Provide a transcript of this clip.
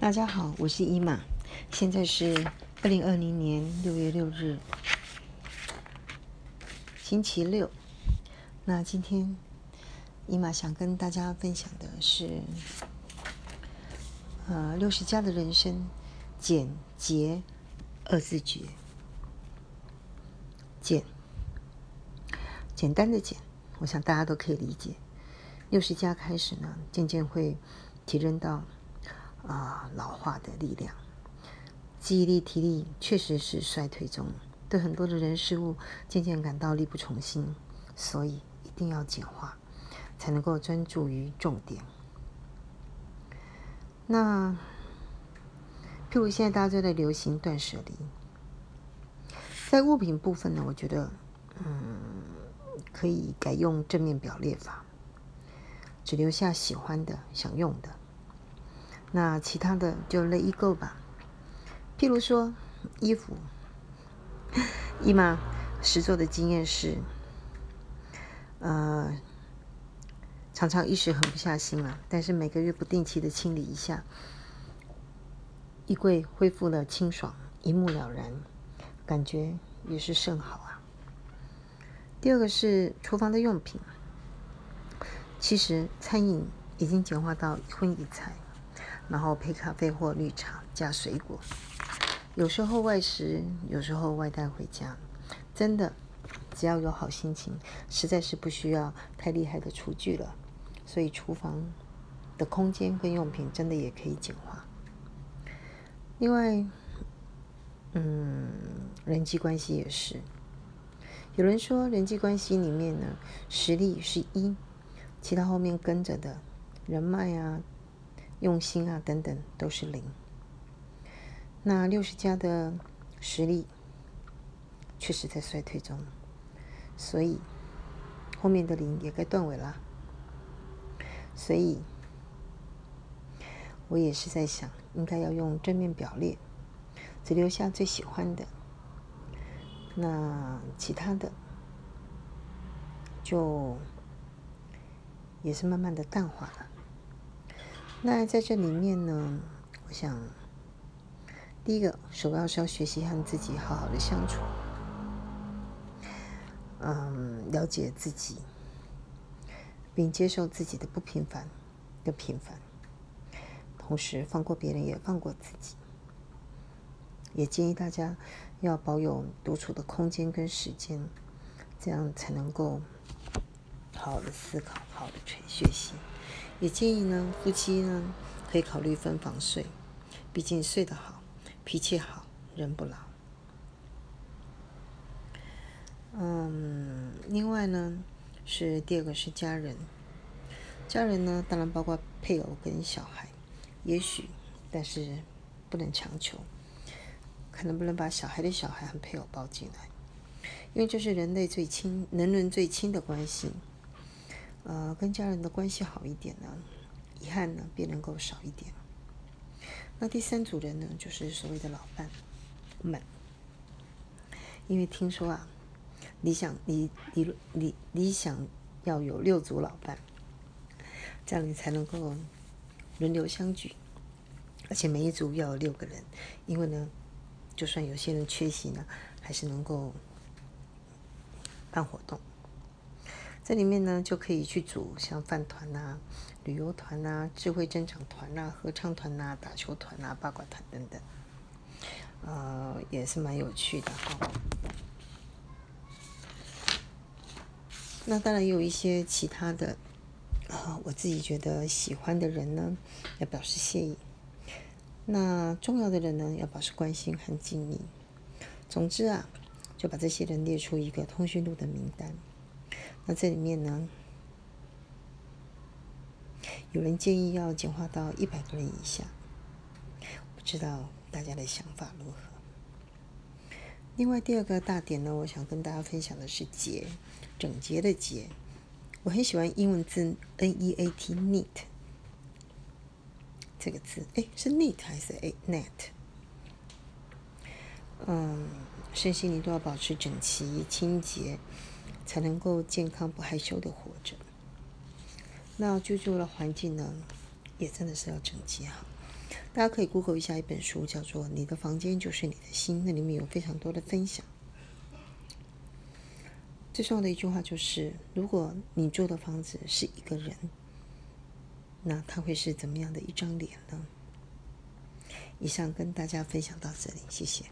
大家好，我是伊玛，现在是二零二零年六月六日，星期六。那今天伊玛想跟大家分享的是，呃，六十加的人生简洁二字诀，简简单的简，我想大家都可以理解。六十加开始呢，渐渐会提升到。啊，老化的力量，记忆力、体力确实是衰退中，对很多的人事物渐渐感到力不从心，所以一定要简化，才能够专注于重点。那，譬如现在大家都在流行断舍离，在物品部分呢，我觉得，嗯，可以改用正面表列法，只留下喜欢的、想用的。那其他的就 let it go 吧。譬如说衣服，姨妈实做的经验是，呃，常常一时狠不下心了，但是每个月不定期的清理一下，衣柜恢复了清爽，一目了然，感觉也是甚好啊。第二个是厨房的用品，其实餐饮已经简化到一荤一菜。然后配咖啡或绿茶加水果，有时候外食，有时候外带回家。真的，只要有好心情，实在是不需要太厉害的厨具了。所以厨房的空间跟用品真的也可以简化。另外，嗯，人际关系也是。有人说，人际关系里面呢，实力是一，其他后面跟着的人脉啊。用心啊，等等都是零。那六十加的实力确实在衰退中，所以后面的零也该断尾了。所以，我也是在想，应该要用正面表列，只留下最喜欢的，那其他的就也是慢慢的淡化了。那在这里面呢，我想，第一个首要是要学习和自己好好的相处，嗯，了解自己，并接受自己的不平凡的平凡，同时放过别人，也放过自己。也建议大家要保有独处的空间跟时间，这样才能够好好的思考，好好的学学习。也建议呢，夫妻呢可以考虑分房睡，毕竟睡得好，脾气好，人不老。嗯，另外呢是第二个是家人，家人呢当然包括配偶跟小孩，也许，但是不能强求，看能不能把小孩的小孩和配偶包进来，因为这是人类最亲、人伦最亲的关系。呃，跟家人的关系好一点呢，遗憾呢便能够少一点。那第三组人呢，就是所谓的老伴们，因为听说啊，理想理理理理想要有六组老伴，这样你才能够轮流相聚，而且每一组要有六个人，因为呢，就算有些人缺席呢，还是能够办活动。这里面呢，就可以去组像饭团呐、旅游团呐、智慧增长团呐、合唱团呐、打球团呐、八卦团等等，呃，也是蛮有趣的哈。那当然也有一些其他的，啊，我自己觉得喜欢的人呢，要表示谢意。那重要的人呢，要表示关心和敬意。总之啊，就把这些人列出一个通讯录的名单。那这里面呢，有人建议要简化到一百个人以下，不知道大家的想法如何？另外第二个大点呢，我想跟大家分享的是洁，整洁的洁。我很喜欢英文字 N E A T，neat 这个字，哎，是 neat 还是 a net？嗯，身心灵都要保持整齐、清洁。才能够健康不害羞的活着。那居住的环境呢，也真的是要整洁好。大家可以 Google 一下一本书，叫做《你的房间就是你的心》，那里面有非常多的分享。最重要的一句话就是：如果你住的房子是一个人，那他会是怎么样的一张脸呢？以上跟大家分享到这里，谢谢。